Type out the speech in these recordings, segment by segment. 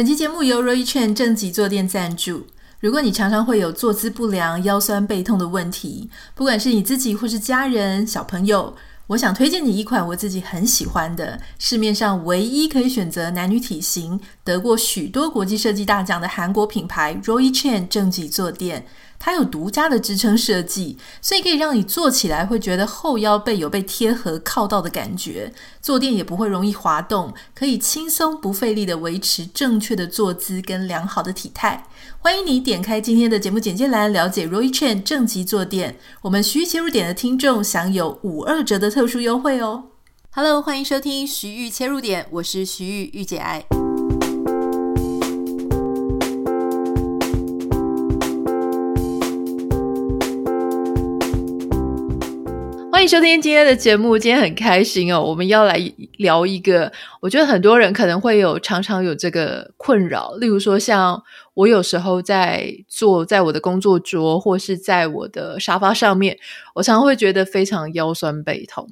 本期节目由 Roy Chen 正脊坐垫赞助。如果你常常会有坐姿不良、腰酸背痛的问题，不管是你自己或是家人、小朋友，我想推荐你一款我自己很喜欢的，市面上唯一可以选择男女体型、得过许多国际设计大奖的韩国品牌 Roy Chen 正脊坐垫。它有独家的支撑设计，所以可以让你坐起来会觉得后腰背有被贴合靠到的感觉，坐垫也不会容易滑动，可以轻松不费力地维持正确的坐姿跟良好的体态。欢迎你点开今天的节目简介栏，了解 Roy Chen 正脊坐垫。我们徐玉切入点的听众享有五二折的特殊优惠哦。Hello，欢迎收听徐玉切入点，我是徐玉玉姐爱。欢迎收听今天的节目，今天很开心哦，我们要来聊一个，我觉得很多人可能会有常常有这个困扰，例如说像我有时候在坐在我的工作桌或是在我的沙发上面，我常常会觉得非常腰酸背痛，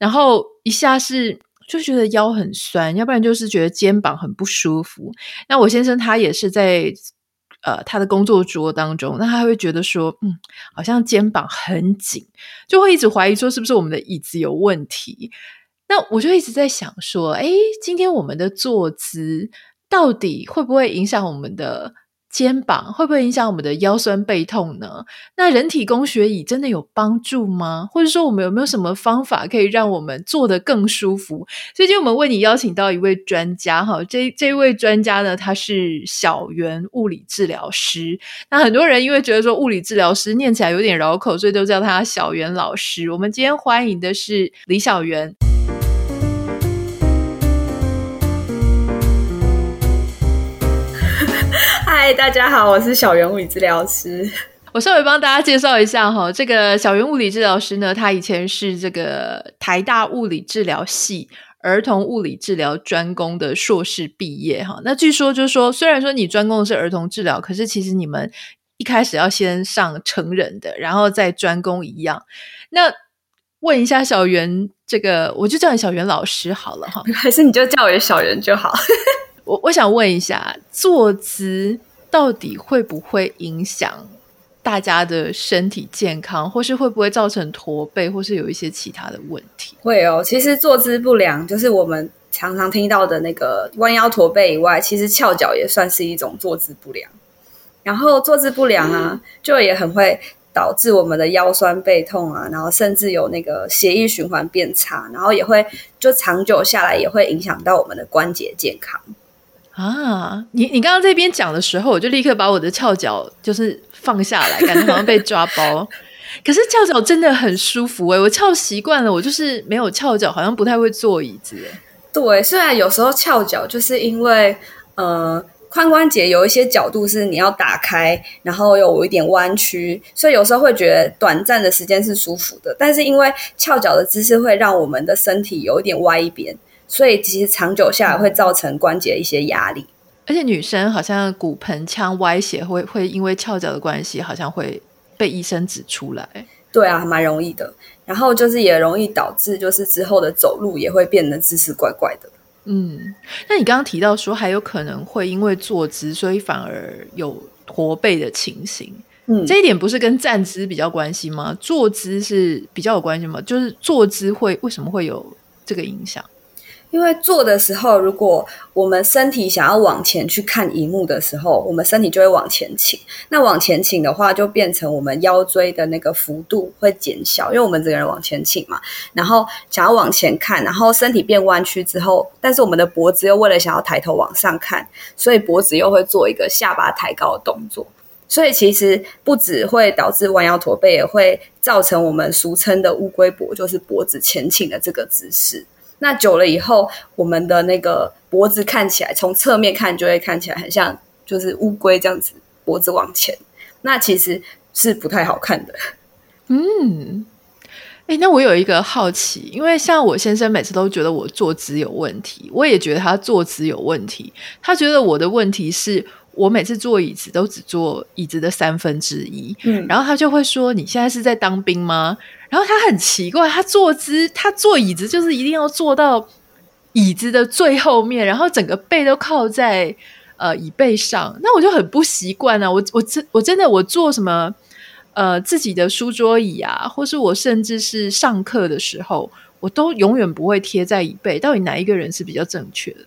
然后一下是就觉得腰很酸，要不然就是觉得肩膀很不舒服。那我先生他也是在。呃，他的工作桌当中，那他会觉得说，嗯，好像肩膀很紧，就会一直怀疑说，是不是我们的椅子有问题？那我就一直在想说，诶，今天我们的坐姿到底会不会影响我们的？肩膀会不会影响我们的腰酸背痛呢？那人体工学椅真的有帮助吗？或者说我们有没有什么方法可以让我们坐得更舒服？最近我们为你邀请到一位专家哈，这这位专家呢，他是小袁物理治疗师。那很多人因为觉得说物理治疗师念起来有点绕口，所以都叫他小袁老师。我们今天欢迎的是李小袁。嗨，大家好，我是小圆物理治疗师。我稍微帮大家介绍一下哈，这个小圆物理治疗师呢，他以前是这个台大物理治疗系儿童物理治疗专攻的硕士毕业哈。那据说就是说，虽然说你专攻的是儿童治疗，可是其实你们一开始要先上成人的，然后再专攻一样。那问一下小袁，这个我就叫你小袁老师好了哈，还是你就叫我小袁就好。我我想问一下，坐姿到底会不会影响大家的身体健康，或是会不会造成驼背，或是有一些其他的问题？会哦，其实坐姿不良就是我们常常听到的那个弯腰驼背以外，其实翘脚也算是一种坐姿不良。然后坐姿不良啊，就也很会导致我们的腰酸背痛啊，然后甚至有那个血液循环变差，然后也会就长久下来也会影响到我们的关节健康。啊，你你刚刚这边讲的时候，我就立刻把我的翘脚就是放下来，感觉好像被抓包。可是翘脚真的很舒服哎、我翘习惯了，我就是没有翘脚，好像不太会坐椅子。对，虽然有时候翘脚，就是因为呃髋关节有一些角度是你要打开，然后有一点弯曲，所以有时候会觉得短暂的时间是舒服的。但是因为翘脚的姿势会让我们的身体有一点歪一边。所以其实长久下来会造成关节一些压力，而且女生好像骨盆腔歪斜会会因为翘脚的关系，好像会被医生指出来。对啊，蛮容易的。然后就是也容易导致就是之后的走路也会变得姿势怪怪的。嗯，那你刚刚提到说还有可能会因为坐姿，所以反而有驼背的情形。嗯，这一点不是跟站姿比较关系吗？坐姿是比较有关系吗？就是坐姿会为什么会有这个影响？因为坐的时候，如果我们身体想要往前去看萤幕的时候，我们身体就会往前倾。那往前倾的话，就变成我们腰椎的那个幅度会减小，因为我们整个人往前倾嘛。然后想要往前看，然后身体变弯曲之后，但是我们的脖子又为了想要抬头往上看，所以脖子又会做一个下巴抬高的动作。所以其实不只会导致弯腰驼背，也会造成我们俗称的乌龟脖，就是脖子前倾的这个姿势。那久了以后，我们的那个脖子看起来，从侧面看就会看起来很像，就是乌龟这样子，脖子往前。那其实是不太好看的。嗯，哎，那我有一个好奇，因为像我先生每次都觉得我坐姿有问题，我也觉得他坐姿有问题。他觉得我的问题是我每次坐椅子都只坐椅子的三分之一。嗯，然后他就会说：“你现在是在当兵吗？”然后他很奇怪，他坐姿，他坐椅子就是一定要坐到椅子的最后面，然后整个背都靠在呃椅背上，那我就很不习惯啊。我我真我真的我坐什么呃自己的书桌椅啊，或是我甚至是上课的时候，我都永远不会贴在椅背。到底哪一个人是比较正确的？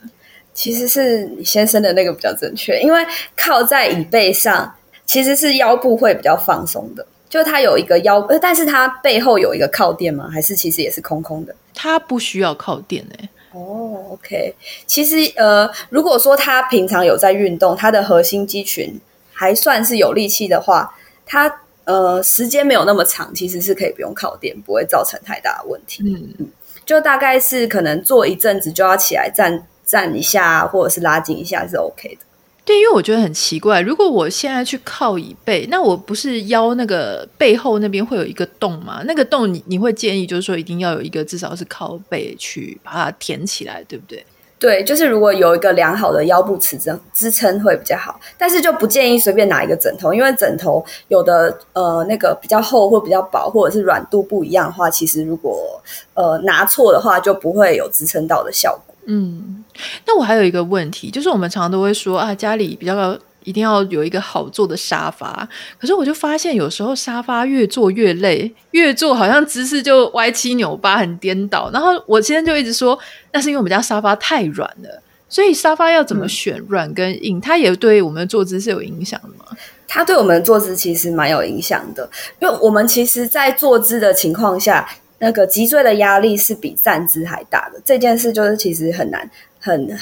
其实是你先生的那个比较正确，因为靠在椅背上其实是腰部会比较放松的。就它有一个腰，呃但是它背后有一个靠垫吗？还是其实也是空空的？它不需要靠垫哎、欸。哦，OK。其实呃，如果说他平常有在运动，他的核心肌群还算是有力气的话，他呃时间没有那么长，其实是可以不用靠垫，不会造成太大的问题。嗯嗯，就大概是可能坐一阵子就要起来站站一下，或者是拉筋一下是 OK 的。对，因为我觉得很奇怪，如果我现在去靠椅背，那我不是腰那个背后那边会有一个洞吗？那个洞你你会建议就是说一定要有一个至少是靠背去把它填起来，对不对？对，就是如果有一个良好的腰部支撑支撑会比较好，但是就不建议随便拿一个枕头，因为枕头有的呃那个比较厚或比较薄，或者是软度不一样的话，其实如果呃拿错的话，就不会有支撑到的效果。嗯，那我还有一个问题，就是我们常常都会说啊，家里比较一定要有一个好坐的沙发。可是我就发现，有时候沙发越坐越累，越坐好像姿势就歪七扭八，很颠倒。然后我今天就一直说，那是因为我们家沙发太软了。所以沙发要怎么选，软跟硬，它也对我们的坐姿是有影响的吗？它对我们的坐姿其实蛮有影响的，因为我们其实，在坐姿的情况下。那个脊椎的压力是比站姿还大的，这件事就是其实很难，很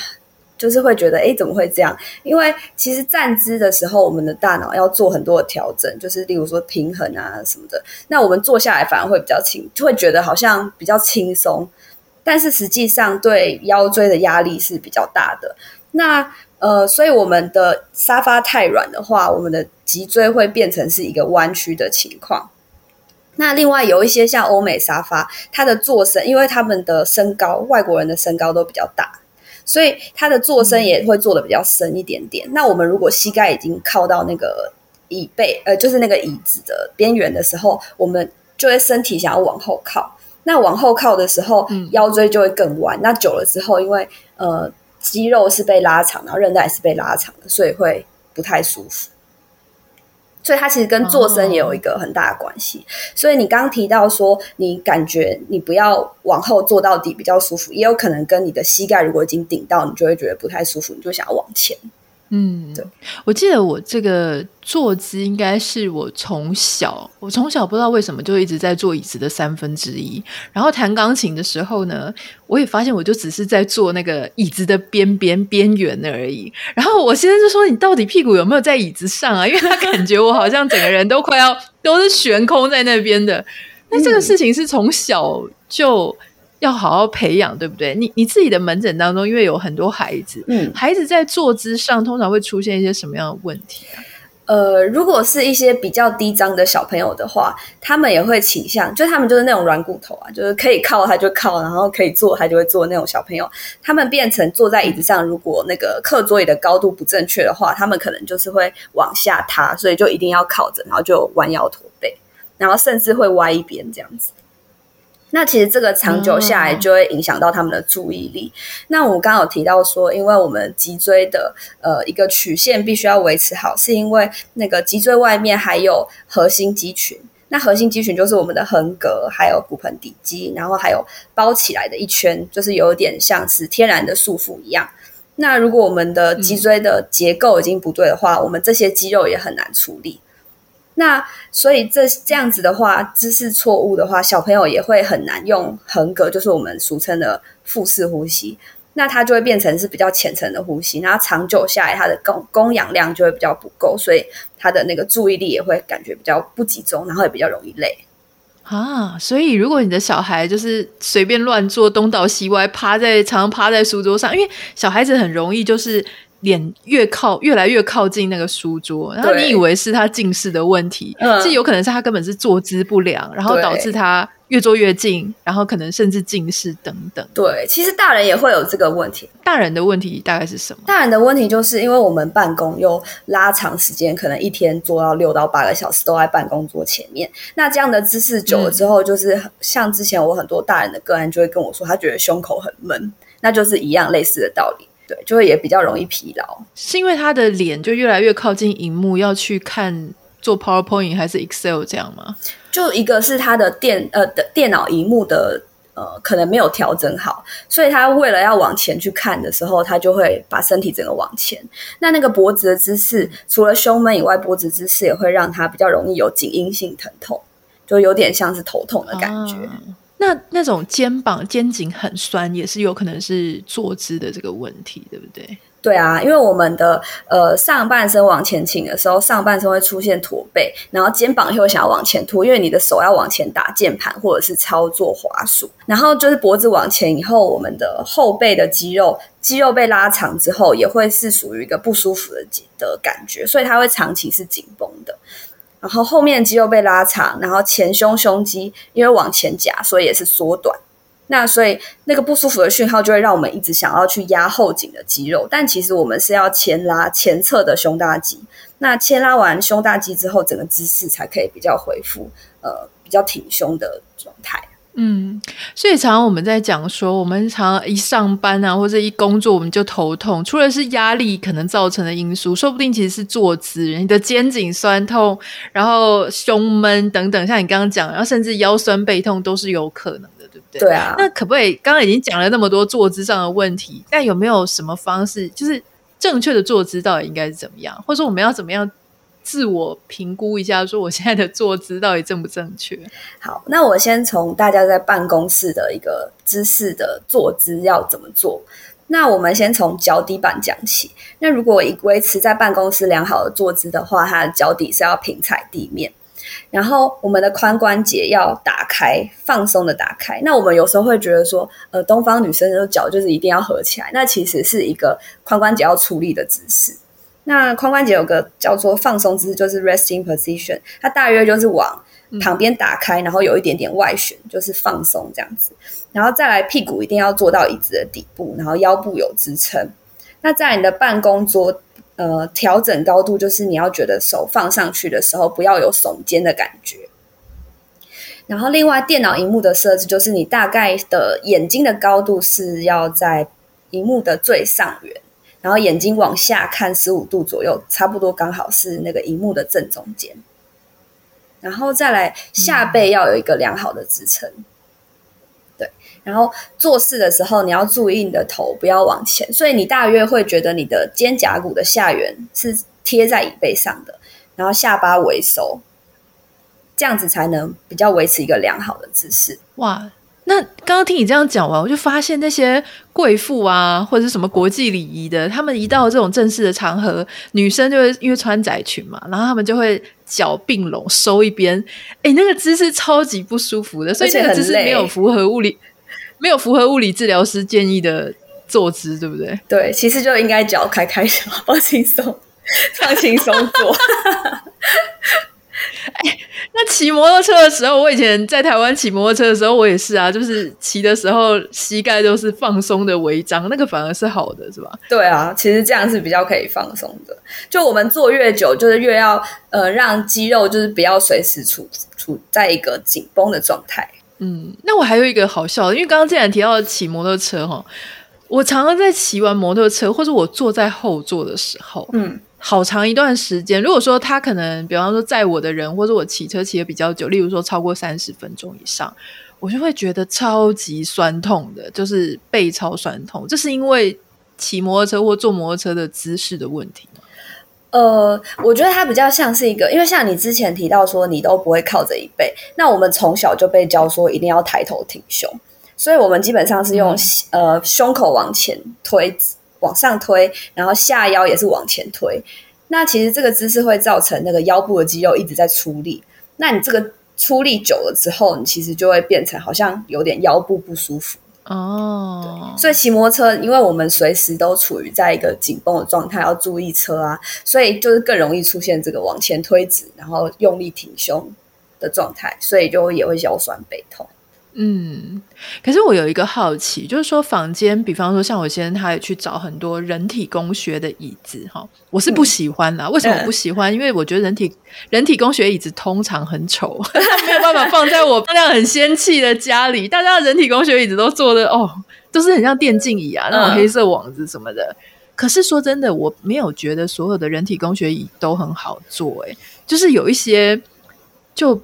就是会觉得，诶，怎么会这样？因为其实站姿的时候，我们的大脑要做很多的调整，就是例如说平衡啊什么的。那我们坐下来反而会比较轻，就会觉得好像比较轻松，但是实际上对腰椎的压力是比较大的。那呃，所以我们的沙发太软的话，我们的脊椎会变成是一个弯曲的情况。那另外有一些像欧美沙发，它的坐身，因为他们的身高，外国人的身高都比较大，所以它的坐深也会坐的比较深一点点。嗯。那我们如果膝盖已经靠到那个椅背，呃，就是那个椅子的边缘的时候，我们就会身体想要往后靠。那往后靠的时候，腰椎就会更弯。嗯。那久了之后，因为呃肌肉是被拉长，然后韧带是被拉长的，所以会不太舒服。所以它其实跟坐身也有一个很大的关系。Oh. 所以你刚刚提到说，你感觉你不要往后坐到底比较舒服，也有可能跟你的膝盖如果已经顶到，你就会觉得不太舒服，你就想要往前。嗯，对，我记得我这个坐姿应该是我从小，我从小不知道为什么就一直在坐椅子的三分之一。然后弹钢琴的时候呢，我也发现我就只是在坐那个椅子的边边边缘而已。然后我先生就说：“你到底屁股有没有在椅子上啊？” 因为他感觉我好像整个人都快要都是悬空在那边的。那这个事情是从小就。要好好培养，对不对？你你自己的门诊当中，因为有很多孩子，嗯，孩子在坐姿上通常会出现一些什么样的问题啊？呃，如果是一些比较低张的小朋友的话，他们也会倾向，就他们就是那种软骨头啊，就是可以靠他就靠，然后可以坐他就会坐那种小朋友，他们变成坐在椅子上，如果那个课桌椅的高度不正确的话，他们可能就是会往下塌，所以就一定要靠着，然后就弯腰驼背，然后甚至会歪一边这样子。那其实这个长久下来就会影响到他们的注意力。嗯、那我们刚刚有提到说，因为我们脊椎的呃一个曲线必须要维持好，是因为那个脊椎外面还有核心肌群。那核心肌群就是我们的横膈，还有骨盆底肌，然后还有包起来的一圈，就是有点像是天然的束缚一样。那如果我们的脊椎的结构已经不对的话，嗯、我们这些肌肉也很难处理。那所以这这样子的话，姿势错误的话，小朋友也会很难用横膈，就是我们俗称的腹式呼吸。那它就会变成是比较浅层的呼吸，然后长久下来，它的供供氧量就会比较不够，所以他的那个注意力也会感觉比较不集中，然后也比较容易累啊。所以如果你的小孩就是随便乱坐，东倒西歪，趴在常常趴在书桌上，因为小孩子很容易就是。脸越靠越来越靠近那个书桌，然后你以为是他近视的问题，其实有可能是他根本是坐姿不良，然后导致他越坐越近，然后可能甚至近视等等。对，其实大人也会有这个问题。大人的问题大概是什么？大人的问题就是因为我们办公又拉长时间，可能一天坐到六到八个小时都在办公桌前面，那这样的姿势久了之后，就是像之前我很多大人的个案就会跟我说，他觉得胸口很闷，那就是一样类似的道理。对，就会也比较容易疲劳。是因为他的脸就越来越靠近荧幕，要去看做 PowerPoint 还是 Excel 这样吗？就一个是他的电呃的电脑荧幕的。呃，可能没有调整好，所以他为了要往前去看的时候，他就会把身体整个往前。那那个脖子的姿势，除了胸闷以外，脖子姿势也会让他比较容易有颈因性疼痛，就有点像是头痛的感觉。啊，那那种肩膀、肩颈很酸，也是有可能是坐姿的这个问题，对不对？对啊，因为我们的呃上半身往前倾的时候，上半身会出现驼背，然后肩膀又想要往前凸，因为你的手要往前打键盘或者是操作滑鼠，然后就是脖子往前以后，我们的后背的肌肉肌肉被拉长之后，也会是属于一个不舒服的的感觉，所以它会长期是紧绷的。然后后面肌肉被拉长，然后前胸胸肌因为往前夹，所以也是缩短。那所以那个不舒服的讯号就会让我们一直想要去压后颈的肌肉，但其实我们是要牵拉前侧的胸大肌。那牵拉完胸大肌之后，整个姿势才可以比较恢复，呃，比较挺胸的状态。嗯，所以常常我们在讲说，我们常常一上班啊，或者一工作我们就头痛，除了是压力可能造成的因素，说不定其实是坐姿，你的肩颈酸痛，然后胸闷等等，像你刚刚讲，然后甚至腰酸背痛都是有可能的，对不对？对啊。那可不可以？刚刚已经讲了那么多坐姿上的问题，但有没有什么方式，就是正确的坐姿到底应该是怎么样，或者说我们要怎么样？自我评估一下，说我现在的坐姿到底正不正确？好，那我先从大家在办公室的一个姿势的坐姿要怎么做。那我们先从脚底板讲起。那如果以维持在办公室良好的坐姿的话，它的脚底是要平踩地面，然后我们的髋关节要打开，放松的打开。那我们有时候会觉得说，呃，东方女生的脚就是一定要合起来，那其实是一个髋关节要出力的姿势。那髋关节有个叫做放松姿势，就是 resting position，它大约就是往旁边打开，然后有一点点外旋，就是放松这样子。然后再来屁股一定要坐到椅子的底部，然后腰部有支撑。那在你的办公桌，呃，调整高度就是你要觉得手放上去的时候不要有耸肩的感觉。然后另外电脑荧幕的设置就是你大概的眼睛的高度是要在荧幕的最上缘。然后眼睛往下看十五度左右，差不多刚好是那个荧幕的正中间。然后再来下背要有一个良好的支撑，嗯、对。然后做事的时候你要注意你的头不要往前，所以你大约会觉得你的肩胛骨的下缘是贴在椅背上的，然后下巴微收，这样子才能比较维持一个良好的姿势。哇！那刚刚听你这样讲完，我就发现那些贵妇啊，或者是什么国际礼仪的，他们一到这种正式的场合，女生就会因为穿窄裙嘛，然后他们就会脚并拢收一边，哎，那个姿势超级不舒服的，所以那个姿势没有符合物理，没有符合物理治疗师建议的坐姿，对不对？对，其实就应该脚开开小，放轻松，放轻松坐。哎，那骑摩托车的时候，我以前在台湾骑摩托车的时候，我也是啊，就是骑的时候膝盖都是放松的违章，那个反而是好的，是吧？对啊，其实这样是比较可以放松的。就我们坐越久，就是越要呃让肌肉就是不要随时处处在一个紧绷的状态。嗯，那我还有一个好笑的，因为刚刚既然提到骑摩托车哈，我常常在骑完摩托车，或者我坐在后座的时候，嗯。好长一段时间，如果说他可能，比方说载我的人，或者我骑车骑的比较久，例如说超过三十分钟以上，我就会觉得超级酸痛的，就是背超酸痛。这是因为骑摩托车或坐摩托车的姿势的问题吗？呃，我觉得它比较像是一个，因为像你之前提到说你都不会靠着椅背，那我们从小就被教说一定要抬头挺胸，所以我们基本上是用、嗯、呃胸口往前推。往上推，然后下腰也是往前推。那其实这个姿势会造成那个腰部的肌肉一直在出力。那你这个出力久了之后，你其实就会变成好像有点腰部不舒服哦。对，所以骑摩托车，因为我们随时都处于在一个紧绷的状态，要注意车啊，所以就是更容易出现这个往前推直，然后用力挺胸的状态，所以就也会腰酸背痛。嗯，可是我有一个好奇，就是说房间，比方说像我先生，他也去找很多人体工学的椅子，哈，我是不喜欢啦。嗯、为什么我不喜欢？因为我觉得人体人体工学椅子通常很丑，没有办法放在我那样很仙气的家里。大家的人体工学椅子都做的哦，都是很像电竞椅啊，那种黑色网子什么的。嗯、可是说真的，我没有觉得所有的人体工学椅都很好做，欸，哎，就是有一些，就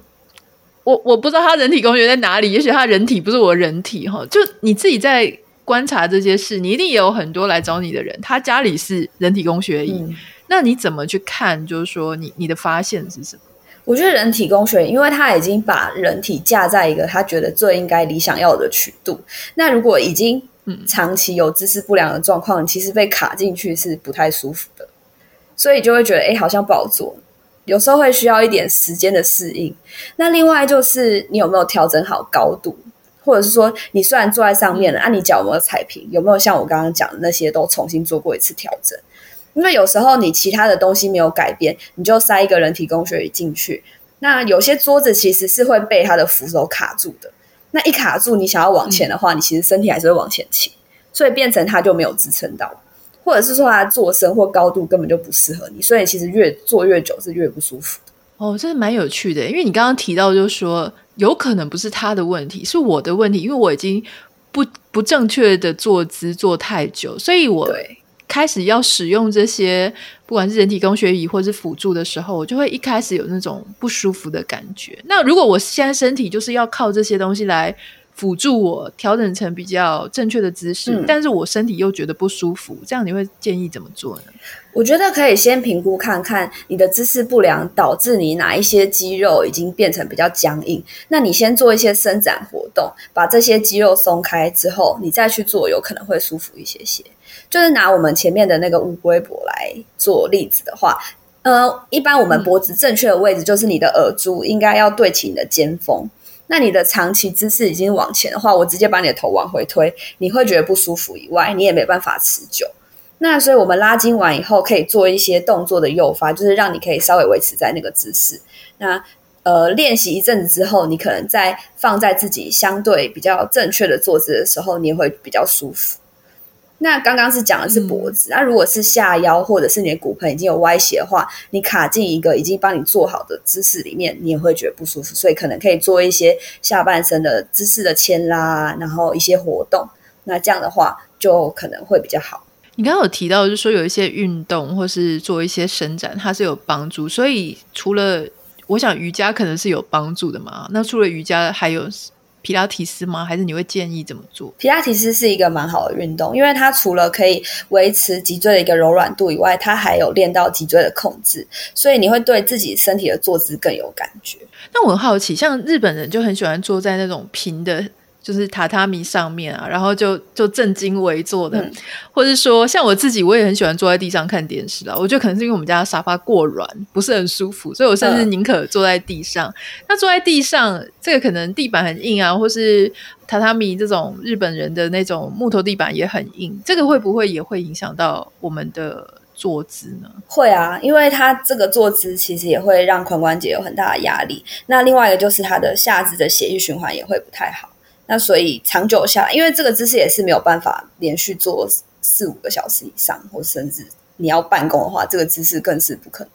我我不知道他人体工学在哪里，也许他人体不是我人体哈。就你自己在观察这些事，你一定也有很多来找你的人，他家里是人体工学椅，嗯、那你怎么去看？就是说你，你你的发现是什么？我觉得人体工学，因为他已经把人体架在一个他觉得最应该理想要的曲度。那如果已经长期有姿势不良的状况，其实被卡进去是不太舒服的，所以就会觉得哎，好像不好做。有时候会需要一点时间的适应。那另外就是你有没有调整好高度，或者是说你虽然坐在上面了，啊，你脚有没有踩平？有没有像我刚刚讲的那些都重新做过一次调整？因为有时候你其他的东西没有改变，你就塞一个人体工学椅进去。那有些桌子其实是会被它的扶手卡住的。那一卡住，你想要往前的话，你其实身体还是会往前倾，所以变成它就没有支撑到，或者是说它坐深或高度根本就不适合你，所以其实越坐越久是越不舒服的。哦，这是蛮有趣的，因为你刚刚提到就是说，有可能不是他的问题，是我的问题，因为我已经不不正确的坐姿坐太久，所以我。开始要使用这些，不管是人体工学椅或是辅助的时候，我就会一开始有那种不舒服的感觉。那如果我现在身体就是要靠这些东西来辅助我调整成比较正确的姿势，嗯、但是我身体又觉得不舒服，这样你会建议怎么做呢？我觉得可以先评估看看你的姿势不良导致你哪一些肌肉已经变成比较僵硬，那你先做一些伸展活动，把这些肌肉松开之后，你再去做，有可能会舒服一些些。就是拿我们前面的那个乌龟脖来做例子的话，呃，一般我们脖子正确的位置就是你的耳珠应该要对齐你的肩峰。那你的长期姿势已经往前的话，我直接把你的头往回推，你会觉得不舒服以外，你也没办法持久。那所以我们拉筋完以后，可以做一些动作的诱发，就是让你可以稍微维持在那个姿势。那呃，练习一阵子之后，你可能在放在自己相对比较正确的坐姿的时候，你也会比较舒服。那刚刚是讲的是脖子，那、嗯啊、如果是下腰或者是你的骨盆已经有歪斜的话，你卡进一个已经帮你做好的姿势里面，你也会觉得不舒服，所以可能可以做一些下半身的姿势的牵拉，然后一些活动，那这样的话就可能会比较好。你刚刚有提到，就是说有一些运动或是做一些伸展，它是有帮助，所以除了我想瑜伽可能是有帮助的嘛，那除了瑜伽还有。皮拉提斯吗？还是你会建议怎么做？皮拉提斯是一个蛮好的运动，因为它除了可以维持脊椎的一个柔软度以外，它还有练到脊椎的控制，所以你会对自己身体的坐姿更有感觉。那我很好奇，像日本人就很喜欢坐在那种平的。就是榻榻米上面啊，然后就就正襟危坐的，嗯、或者说像我自己，我也很喜欢坐在地上看电视啊。我觉得可能是因为我们家的沙发过软，不是很舒服，所以我甚至宁可坐在地上。嗯、那坐在地上，这个可能地板很硬啊，或是榻榻米这种日本人的那种木头地板也很硬，这个会不会也会影响到我们的坐姿呢？会啊，因为它这个坐姿其实也会让髋关节有很大的压力。那另外一个就是它的下肢的血液循环也会不太好。那所以长久下来，因为这个姿势也是没有办法连续做四五个小时以上，或甚至你要办公的话，这个姿势更是不可能。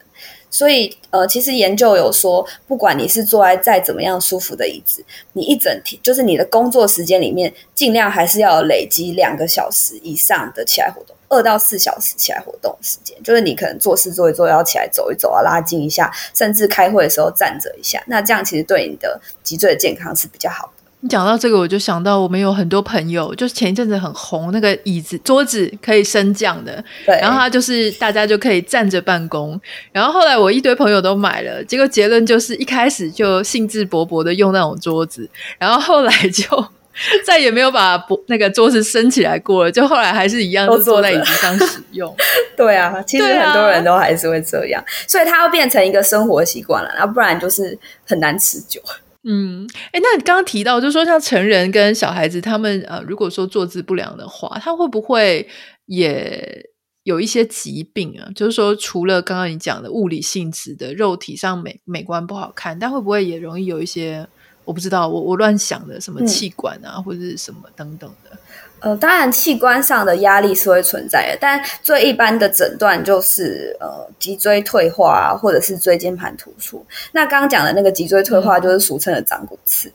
所以呃，其实研究有说，不管你是坐在再怎么样舒服的椅子，你一整天就是你的工作时间里面，尽量还是要累积两个小时以上的起来活动，二到四小时起来活动时间，就是你可能做事做一做要起来走一走啊，拉筋一下，甚至开会的时候站着一下，那这样其实对你的脊椎的健康是比较好的。你讲到这个，我就想到我们有很多朋友，就是前一阵子很红那个椅子、桌子可以升降的，对，然后它就是大家就可以站着办公。然后后来我一堆朋友都买了，结果结论就是一开始就兴致勃勃的用那种桌子，然后后来就 再也没有把那个桌子升起来过了，就后来还是一样都坐在椅子上使用。对啊，其实很多人都还是会这样，啊、所以它要变成一个生活习惯了，那不然就是很难持久。嗯，哎，那你刚刚提到，就是说像成人跟小孩子，他们呃，如果说坐姿不良的话，他会不会也有一些疾病啊？就是说，除了刚刚你讲的物理性质的肉体上美美观不好看，但会不会也容易有一些我不知道，我我乱想的什么气管啊，嗯、或者是什么等等的？呃，当然，器官上的压力是会存在的，但最一般的诊断就是呃脊椎退化啊，或者是椎间盘突出。那刚刚讲的那个脊椎退化，就是俗称的长骨刺。嗯、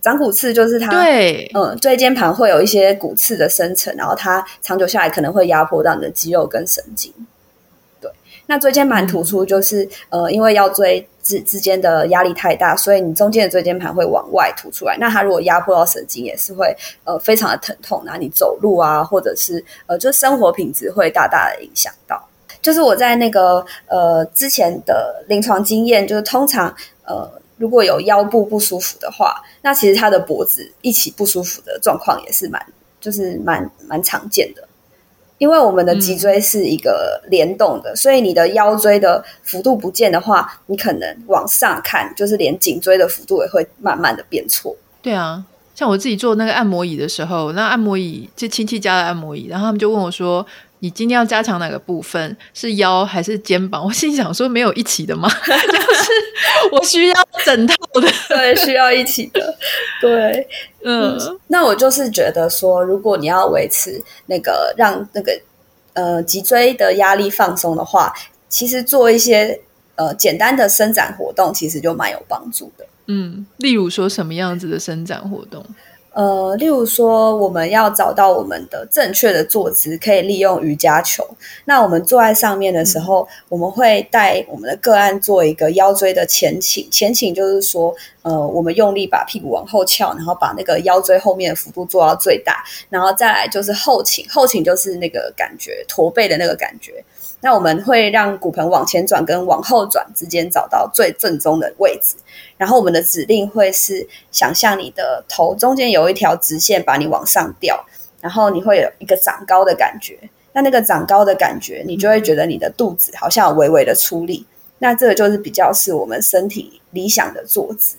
长骨刺就是它，对，嗯，椎间盘会有一些骨刺的生成，然后它长久下来可能会压迫到你的肌肉跟神经。对，那椎间盘突出就是、嗯、呃，因为腰椎之之间的压力太大，所以你中间的椎间盘会往外凸出来。那它如果压迫到神经，也是会呃非常的疼痛，那你走路啊，或者是呃，就生活品质会大大的影响到。就是我在那个呃之前的临床经验，就是通常呃。如果有腰部不舒服的话，那其实他的脖子一起不舒服的状况也是蛮，就是蛮蛮常见的。因为我们的脊椎是一个联动的，嗯，所以你的腰椎的幅度不见的话，你可能往上看，就是连颈椎的幅度也会慢慢的变错。对啊，像我自己做那个按摩椅的时候，那按摩椅就亲戚家的按摩椅，然后他们就问我说。你今天要加强哪个部分？是腰还是肩膀？我心想说，没有一起的吗？就是我需要整套的，对，需要一起的，对，嗯，嗯。那我就是觉得说，如果你要维持那个让那个呃脊椎的压力放松的话，其实做一些呃简单的伸展活动，其实就蛮有帮助的。嗯，例如说什么样子的伸展活动？呃，例如说，我们要找到我们的正确的坐姿，可以利用瑜伽球。那我们坐在上面的时候，嗯、我们会带我们的个案做一个腰椎的前倾。前倾就是说，呃，我们用力把屁股往后翘，然后把那个腰椎后面的幅度做到最大，然后再来就是后倾。后倾就是那个感觉，驼背的那个感觉。那我们会让骨盆往前转跟往后转之间找到最正中的位置，然后我们的指令会是想象你的头中间有一条直线把你往上吊，然后你会有一个长高的感觉。那那个长高的感觉，你就会觉得你的肚子好像有微微的出力。那这个就是比较是我们身体理想的坐姿。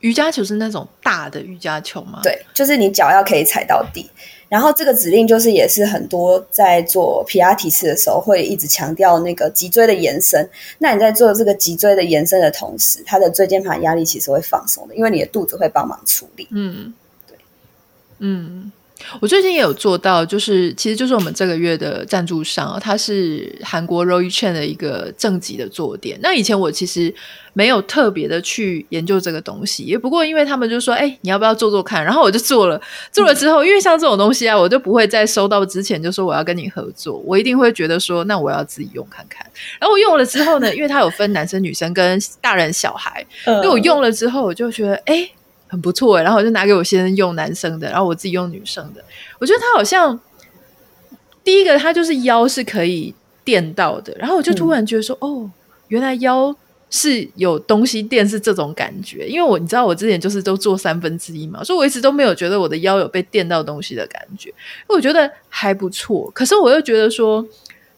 瑜伽球是那种大的瑜伽球吗？对，就是你脚要可以踩到地。然后这个指令就是也是很多在做皮拉提斯的时候会一直强调那个脊椎的延伸。那你在做这个脊椎的延伸的同时，它的椎间盘压力其实会放松的，因为你的肚子会帮忙处理。嗯，对，嗯。我最近也有做到，就是其实就是我们这个月的赞助商，它是韩国 Roy Chen 的一个正极的坐垫。那以前我其实没有特别的去研究这个东西，也不过因为他们就说，哎、欸，你要不要做做看？然后我就做了，做了之后，因为像这种东西啊，我就不会在收到之前就说我要跟你合作，我一定会觉得说，那我要自己用看看。然后我用了之后呢，因为它有分男生、女生跟大人、小孩，因为我用了之后，我就觉得，哎、欸。很不错，然后我就拿给我先生用男生的，然后我自己用女生的。我觉得他好像第一个，他就是腰是可以垫到的，然后我就突然觉得说，嗯、哦，原来腰是有东西垫，是这种感觉。因为我你知道，我之前就是都做三分之一嘛，所以我一直都没有觉得我的腰有被垫到东西的感觉。我觉得还不错，可是我又觉得说。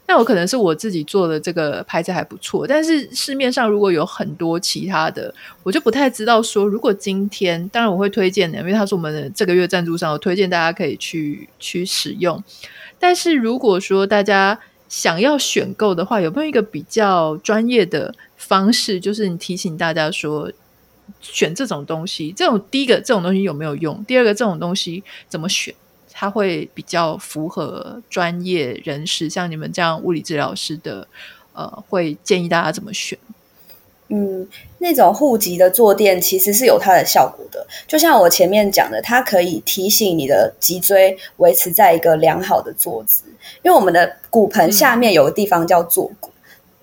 那我可能是我自己做的这个牌子还不错，但是市面上如果有很多其他的，我就不太知道说，如果今天，当然我会推荐的，因为他是我们的这个月赞助商，我推荐大家可以去去使用。但是如果说大家想要选购的话，有没有一个比较专业的方式，就是你提醒大家说，选这种东西，这种第一个这种东西有没有用？第二个这种东西怎么选？它会比较符合专业人士，像你们这样物理治疗师的，呃，会建议大家怎么选？嗯，那种护脊的坐垫其实是有它的效果的，就像我前面讲的，它可以提醒你的脊椎维持在一个良好的坐姿，因为我们的骨盆下面有个地方叫坐骨。嗯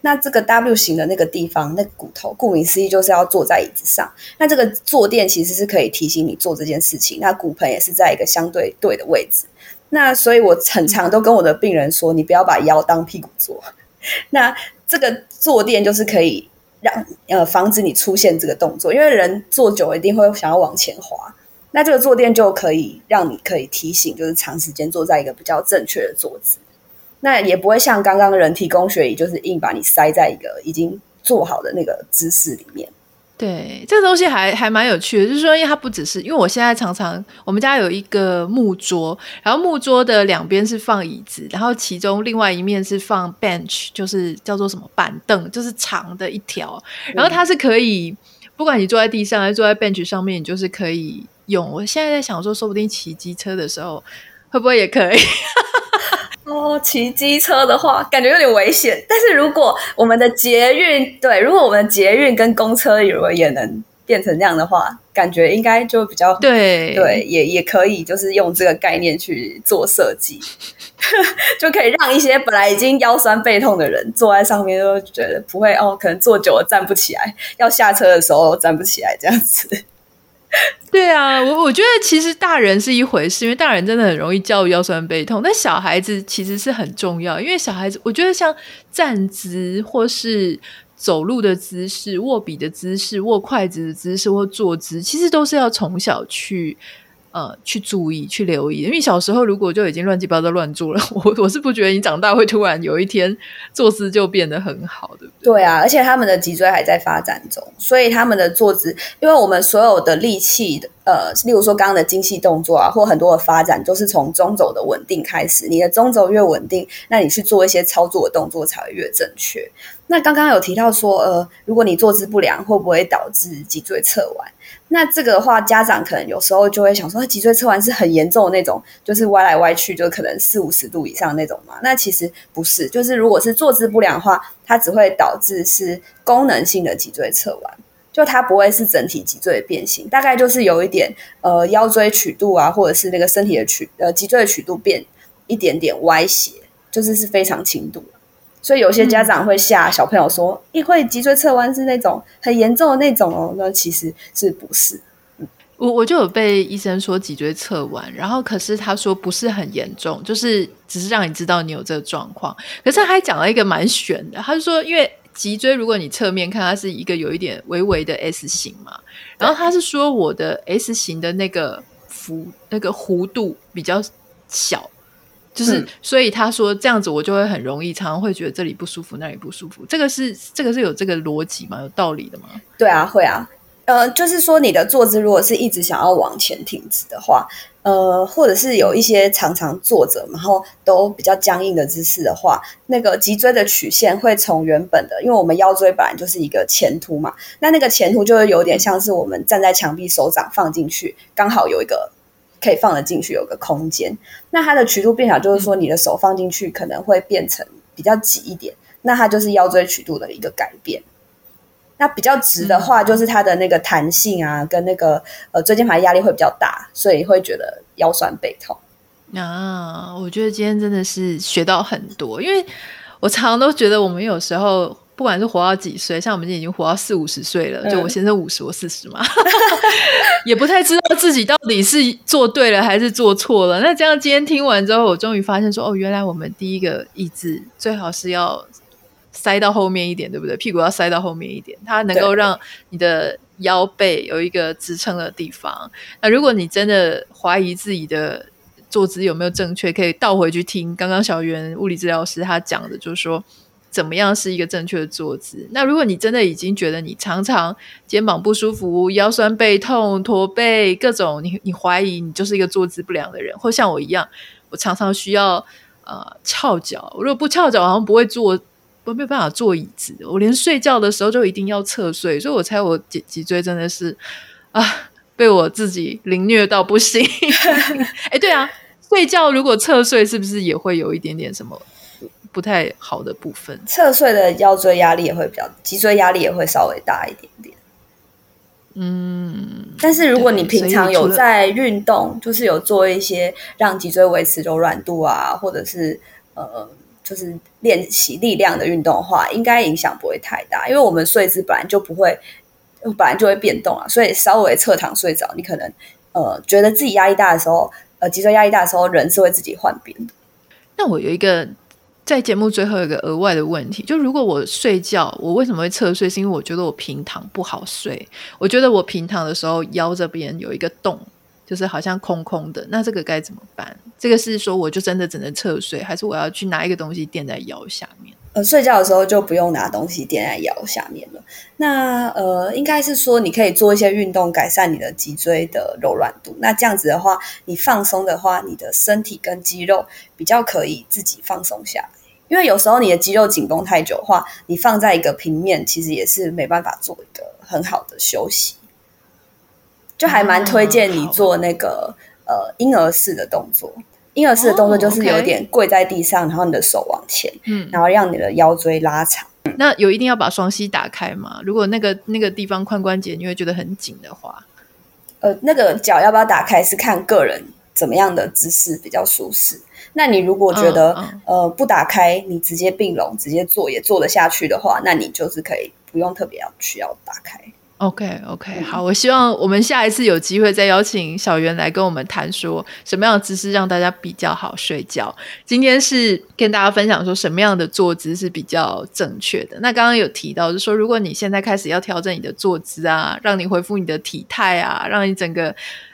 那这个 W 型的那个地方，那骨头，顾名思义就是要坐在椅子上。那这个坐垫其实是可以提醒你做这件事情。那骨盆也是在一个相对对的位置。那所以我很常都跟我的病人说，你不要把腰当屁股坐。那这个坐垫就是可以让呃防止你出现这个动作，因为人坐久一定会想要往前滑。那这个坐垫就可以让你可以提醒，就是长时间坐在一个比较正确的坐姿。那也不会像刚刚的人体工学椅，就是硬把你塞在一个已经做好的那个姿势里面。对，这个东西还还蛮有趣的，就是说，因为它不只是，因为我现在常常我们家有一个木桌，然后木桌的两边是放椅子，然后其中另外一面是放 bench，就是叫做什么板凳，就是长的一条，然后它是可以，嗯、不管你坐在地上还是坐在 bench 上面，你就是可以用。我现在在想说，说不定骑机车的时候会不会也可以？哦，骑机车的话，感觉有点危险。但是如果我们的捷运，对，如果我们的捷运跟公车如果也能变成这样的话，感觉应该就比较对对，也也可以，就是用这个概念去做设计，就可以让一些本来已经腰酸背痛的人坐在上面，都觉得不会哦，可能坐久了站不起来，要下车的时候站不起来这样子。对啊，我我觉得其实大人是一回事，因为大人真的很容易教育腰酸背痛，但小孩子其实是很重要，因为小孩子我觉得像站姿或是。走路的姿势、握笔的姿势、握筷子的姿势或坐姿，其实都是要从小去呃去注意、去留意。因为小时候如果就已经乱七八糟乱做了，我我是不觉得你长大会突然有一天坐姿就变得很好，对不对？对啊，而且他们的脊椎还在发展中，所以他们的坐姿，因为我们所有的力气的呃，例如说刚刚的精细动作啊，或很多的发展都是从中轴的稳定开始。你的中轴越稳定，那你去做一些操作的动作才会越正确。那刚刚有提到说，呃，如果你坐姿不良，会不会导致脊椎侧弯？那这个的话，家长可能有时候就会想说，脊椎侧弯是很严重的那种，就是歪来歪去，就可能四五十度以上那种嘛。那其实不是，就是如果是坐姿不良的话，它只会导致是功能性的脊椎侧弯，就它不会是整体脊椎的变形，大概就是有一点呃腰椎曲度啊，或者是那个身体的曲呃脊椎的曲度变一点点歪斜，就是是非常轻度。所以有些家长会吓小朋友说：“一、嗯、会脊椎侧弯是那种很严重的那种哦。”那其实是不是？我我就有被医生说脊椎侧弯，然后可是他说不是很严重，就是只是让你知道你有这个状况。可是他还讲了一个蛮玄的，他就说，因为脊椎如果你侧面看，它是一个有一点微微的 S 型嘛，然后他是说我的 S 型的那个幅那个弧度比较小。就是，嗯、所以他说这样子，我就会很容易，常常会觉得这里不舒服，那里不舒服。这个是这个是有这个逻辑吗？有道理的吗？对啊，会啊。呃，就是说你的坐姿如果是一直想要往前挺直的话，呃，或者是有一些常常坐着，然后都比较僵硬的姿势的话，那个脊椎的曲线会从原本的，因为我们腰椎本来就是一个前凸嘛，那那个前凸就是有点像是我们站在墙壁，手掌放进去，刚好有一个。可以放得进去，有个空间。那它的曲度变小，就是说你的手放进去可能会变成比较挤一点。那它就是腰椎曲度的一个改变。那比较直的话，就是它的那个弹性啊，跟那个呃椎间盘压力会比较大，所以会觉得腰酸背痛。啊，我觉得今天真的是学到很多，因为我常常都觉得我们有时候。不管是活到几岁，像我们今天已经活到四五十岁了，就我先生五十，我四十嘛，也不太知道自己到底是做对了还是做错了。那这样今天听完之后，我终于发现说，哦，原来我们第一个意志最好是要塞到后面一点，对不对？屁股要塞到后面一点，它能够让你的腰背有一个支撑的地方。那如果你真的怀疑自己的坐姿有没有正确，可以倒回去听刚刚小袁物理治疗师他讲的，就是说。怎么样是一个正确的坐姿？那如果你真的已经觉得你常常肩膀不舒服、腰酸背痛、驼背各种，你你怀疑你就是一个坐姿不良的人，或像我一样，我常常需要呃翘脚，我如果不翘脚，好像不会坐，我没有办法坐椅子。我连睡觉的时候就一定要侧睡，所以我猜我脊脊椎真的是啊，被我自己凌虐到不行。哎，对啊，睡觉如果侧睡，是不是也会有一点点什么？不太好的部分，侧睡的腰椎压力也会比较，脊椎压力也会稍微大一点点。嗯，但是如果你平常有在运动，就是有做一些让脊椎维持柔软度啊，或者是呃，就是练习力量的运动的话，应该影响不会太大。因为我们睡姿本来就不会，本来就会变动啊，所以稍微侧躺睡着，你可能呃觉得自己压力大的时候，呃，脊椎压力大的时候，人是会自己换边的。那我有一个。在节目最后一个额外的问题，就如果我睡觉，我为什么会侧睡？是因为我觉得我平躺不好睡，我觉得我平躺的时候腰这边有一个洞，就是好像空空的。那这个该怎么办？这个是说我就真的只能侧睡，还是我要去拿一个东西垫在腰下面？呃，睡觉的时候就不用拿东西垫在腰下面了。那呃，应该是说你可以做一些运动，改善你的脊椎的柔软度。那这样子的话，你放松的话，你的身体跟肌肉比较可以自己放松下来。因为有时候你的肌肉紧绷太久的话，你放在一个平面，其实也是没办法做一个很好的休息。就还蛮推荐你做那个、嗯、呃婴儿式的动作。婴儿式的动作就是有点跪在地上，然后你的手往前，嗯，然后让你的腰椎拉长，那有一定要把双膝打开吗？如果那个那个地方髋关节你会觉得很紧的话，呃，那个脚要不要打开是看个人怎么样的姿势比较舒适。那你如果觉得、嗯嗯、呃不打开，你直接并拢直接坐也坐得下去的话，那你就是可以不用特别要需要打开。OK OK，好，我希望我们下一次有机会再邀请小圆来跟我们谈说什么样的姿势让大家比较好睡觉。今天是跟大家分享说什么样的坐姿是比较正确的。那刚刚有提到，就是说如果你现在开始要调整你的坐姿啊，让你恢复你的体态啊，让你整个。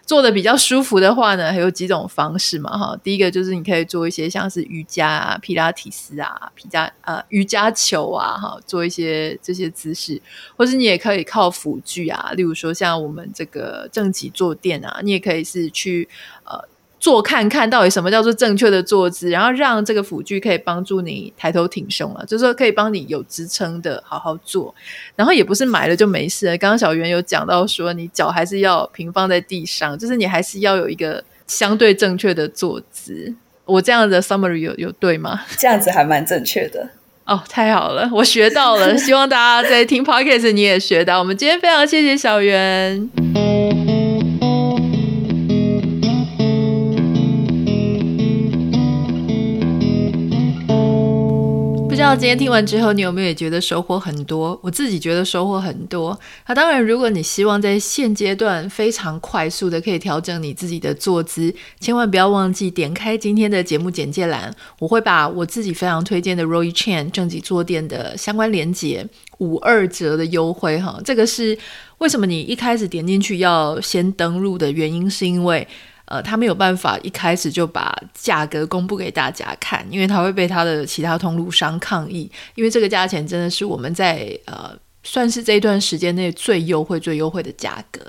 做的比较舒服的话呢，还有几种方式嘛，哈。第一个就是你可以做一些像是瑜伽啊、皮拉提斯啊、皮加呃瑜伽球啊，哈，做一些这些姿势，或是你也可以靠辅具啊，例如说像我们这个正脊坐垫啊，你也可以是去呃。做看看到底什么叫做正确的坐姿，然后让这个辅具可以帮助你抬头挺胸了，就是说可以帮你有支撑的好好坐，然后也不是买了就没事了。刚刚小袁有讲到说，你脚还是要平放在地上，就是你还是要有一个相对正确的坐姿。我这样的 summary 有有对吗？这样子还蛮正确的哦，太好了，我学到了。希望大家在听 podcast 你也学到。我们今天非常谢谢小圆。知道今天听完之后，你有没有也觉得收获很多？我自己觉得收获很多。那当然，如果你希望在现阶段非常快速的可以调整你自己的坐姿，千万不要忘记点开今天的节目简介栏，我会把我自己非常推荐的 Roy Chan 正脊坐垫的相关连接，五二折的优惠哈。这个是为什么你一开始点进去要先登录的原因，是因为。呃，他没有办法一开始就把价格公布给大家看，因为他会被他的其他通路商抗议，因为这个价钱真的是我们在呃算是这一段时间内最优惠、最优惠的价格。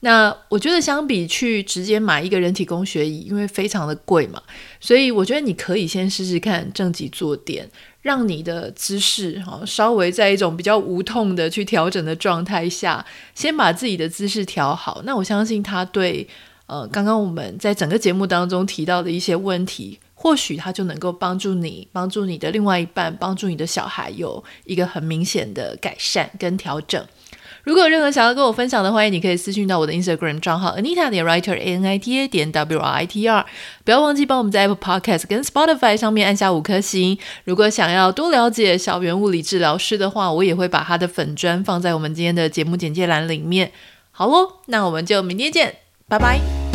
那我觉得相比去直接买一个人体工学椅，因为非常的贵嘛，所以我觉得你可以先试试看正脊坐垫，让你的姿势哈稍微在一种比较无痛的去调整的状态下，先把自己的姿势调好。那我相信他对。呃，刚刚我们在整个节目当中提到的一些问题，或许它就能够帮助你、帮助你的另外一半、帮助你的小孩有一个很明显的改善跟调整。如果有任何想要跟我分享的，欢迎你可以私讯到我的 Instagram 账号 Anita 点 Writer A N I T A 点 W R I T R。不要忘记帮我们在 Apple Podcast 跟 Spotify 上面按下五颗星。如果想要多了解小圆物理治疗师的话，我也会把他的粉专放在我们今天的节目简介栏里面。好喽，那我们就明天见。拜拜。